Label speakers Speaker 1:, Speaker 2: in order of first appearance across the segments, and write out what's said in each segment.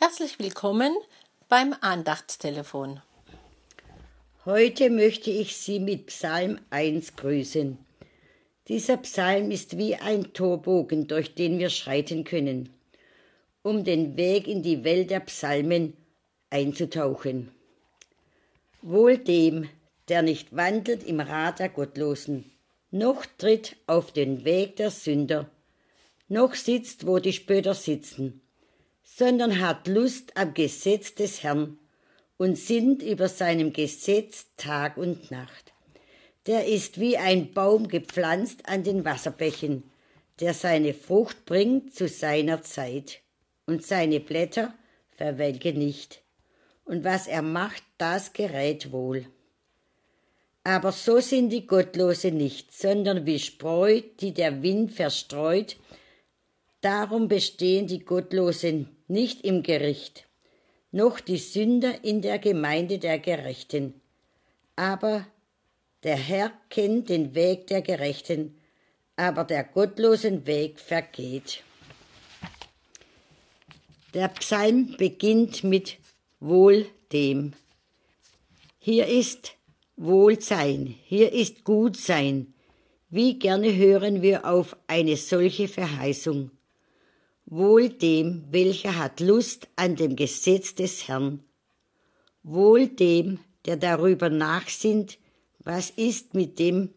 Speaker 1: Herzlich willkommen beim Andachtstelefon.
Speaker 2: Heute möchte ich Sie mit Psalm 1 grüßen. Dieser Psalm ist wie ein Torbogen, durch den wir schreiten können, um den Weg in die Welt der Psalmen einzutauchen. Wohl dem, der nicht wandelt im Rat der Gottlosen, noch tritt auf den Weg der Sünder, noch sitzt, wo die Spötter sitzen, sondern hat Lust am Gesetz des Herrn und sinnt über seinem Gesetz Tag und Nacht. Der ist wie ein Baum gepflanzt an den Wasserbächen, der seine Frucht bringt zu seiner Zeit, und seine Blätter verwelken nicht. Und was er macht, das gerät wohl. Aber so sind die Gottlose nicht, sondern wie Spreu, die der Wind verstreut. Darum bestehen die Gottlosen nicht im Gericht, noch die Sünder in der Gemeinde der Gerechten. Aber der Herr kennt den Weg der Gerechten, aber der gottlosen Weg vergeht. Der Psalm beginnt mit Wohl dem. Hier ist Wohlsein, hier ist Gutsein. Wie gerne hören wir auf eine solche Verheißung. Wohl dem, welcher hat Lust an dem Gesetz des Herrn. Wohl dem, der darüber nachsinnt, was ist mit dem,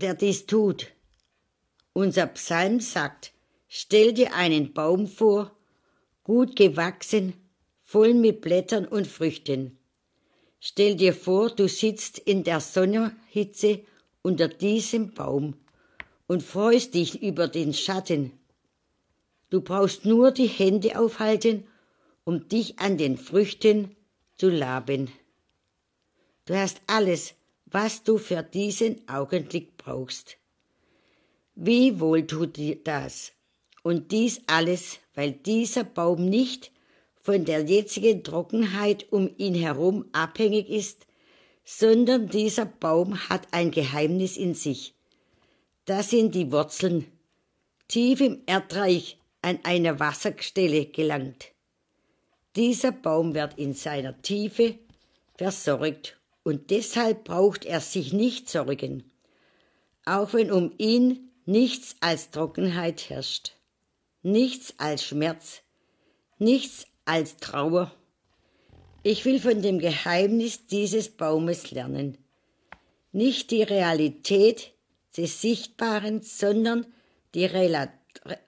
Speaker 2: der dies tut. Unser Psalm sagt, stell dir einen Baum vor, gut gewachsen, voll mit Blättern und Früchten. Stell dir vor, du sitzt in der Sonnenhitze unter diesem Baum und freust dich über den Schatten Du brauchst nur die Hände aufhalten, um dich an den Früchten zu laben. Du hast alles, was du für diesen Augenblick brauchst. Wie wohl tut dir das? Und dies alles, weil dieser Baum nicht von der jetzigen Trockenheit um ihn herum abhängig ist, sondern dieser Baum hat ein Geheimnis in sich. Das sind die Wurzeln. Tief im Erdreich an eine Wasserstelle gelangt. Dieser Baum wird in seiner Tiefe versorgt und deshalb braucht er sich nicht sorgen, auch wenn um ihn nichts als Trockenheit herrscht, nichts als Schmerz, nichts als Trauer. Ich will von dem Geheimnis dieses Baumes lernen. Nicht die Realität des Sichtbaren, sondern die Realität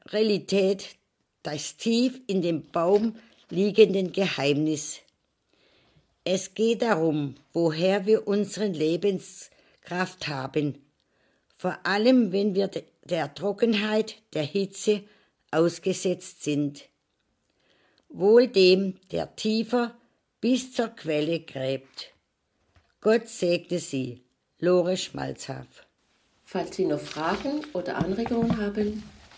Speaker 2: Realität das tief in dem Baum liegenden Geheimnis. Es geht darum, woher wir unsere Lebenskraft haben, vor allem wenn wir der Trockenheit, der Hitze ausgesetzt sind. Wohl dem, der tiefer bis zur Quelle gräbt. Gott segne Sie, Lore Schmalzhaf.
Speaker 1: Falls Sie noch Fragen oder Anregungen haben,